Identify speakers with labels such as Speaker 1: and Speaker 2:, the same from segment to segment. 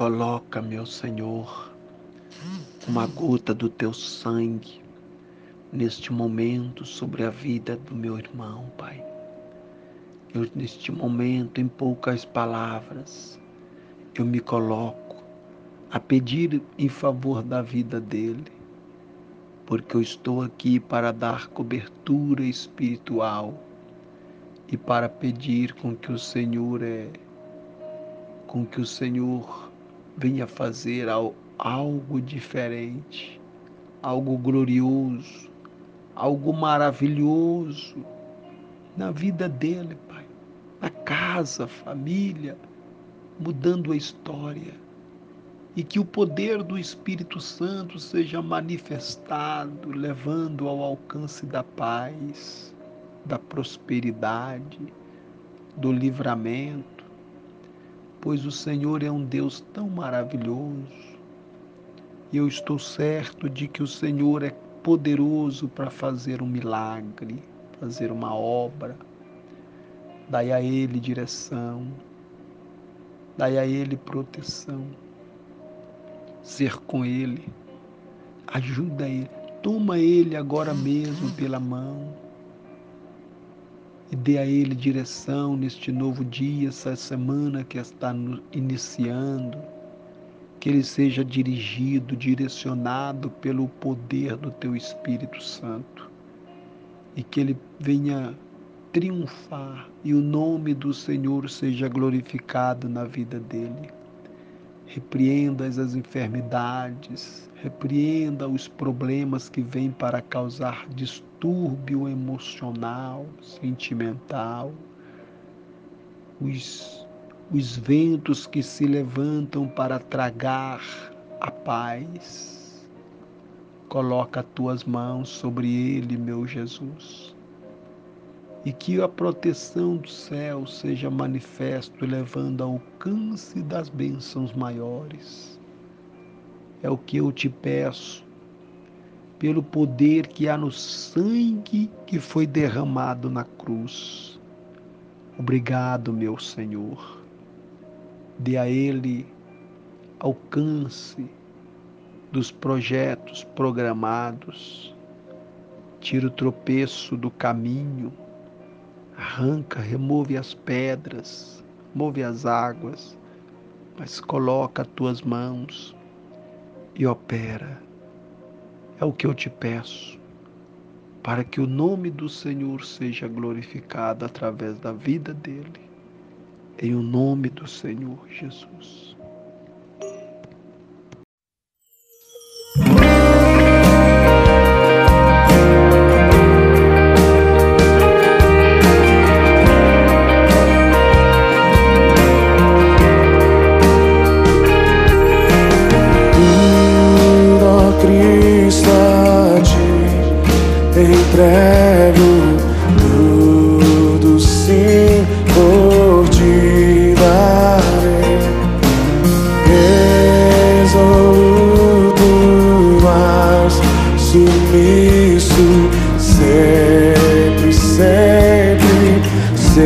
Speaker 1: Coloca, meu Senhor, uma gota do teu sangue neste momento sobre a vida do meu irmão, Pai. Eu, neste momento, em poucas palavras, eu me coloco a pedir em favor da vida dele, porque eu estou aqui para dar cobertura espiritual e para pedir com que o Senhor é com que o Senhor venha fazer algo diferente, algo glorioso, algo maravilhoso na vida dele, Pai, na casa, família, mudando a história. E que o poder do Espírito Santo seja manifestado, levando ao alcance da paz, da prosperidade, do livramento, pois o Senhor é um Deus tão maravilhoso. E eu estou certo de que o Senhor é poderoso para fazer um milagre, fazer uma obra. Dai a Ele direção, dai a Ele proteção, ser com Ele, ajuda Ele, toma Ele agora mesmo pela mão e dê a Ele direção neste novo dia, essa semana que está iniciando que ele seja dirigido, direcionado pelo poder do teu Espírito Santo e que ele venha triunfar e o nome do Senhor seja glorificado na vida dele. Repreenda as enfermidades, repreenda os problemas que vêm para causar distúrbio emocional, sentimental, os os ventos que se levantam para tragar a paz. Coloca as tuas mãos sobre ele, meu Jesus, e que a proteção do céu seja manifesto, levando ao alcance das bênçãos maiores. É o que eu te peço, pelo poder que há no sangue que foi derramado na cruz. Obrigado, meu Senhor dê a ele alcance dos projetos programados, tira o tropeço do caminho, arranca, remove as pedras, move as águas, mas coloca as tuas mãos e opera. É o que eu te peço, para que o nome do Senhor seja glorificado através da vida dele em o nome do Senhor Jesus.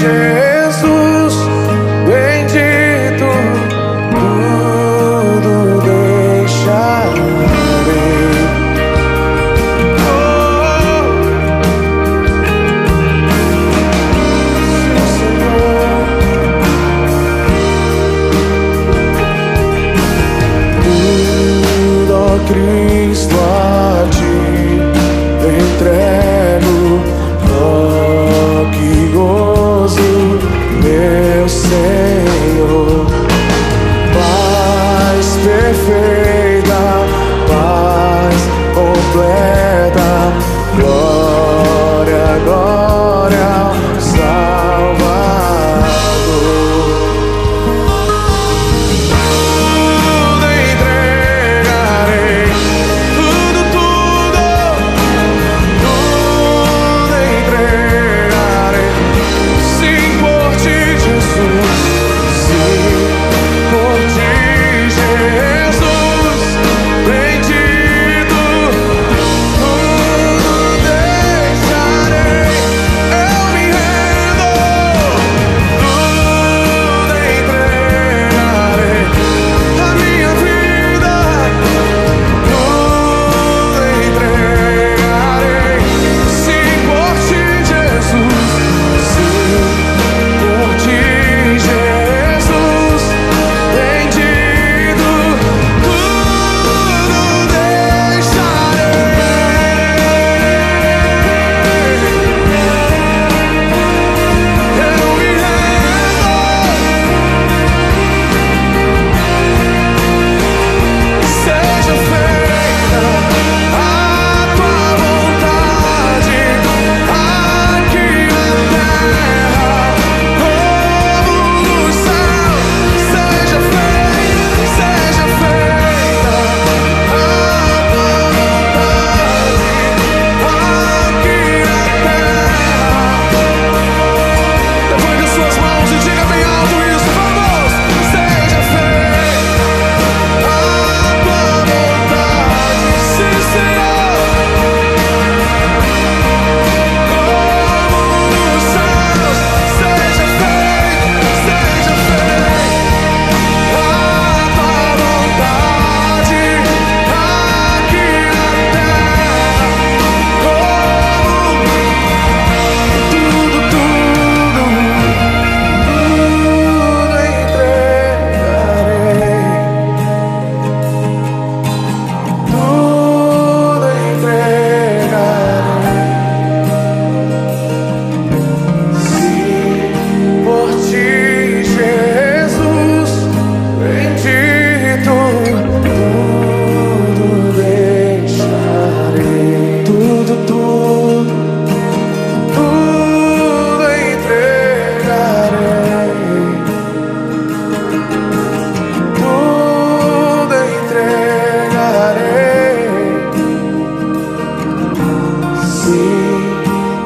Speaker 2: Jesus. friend.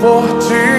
Speaker 2: por ti.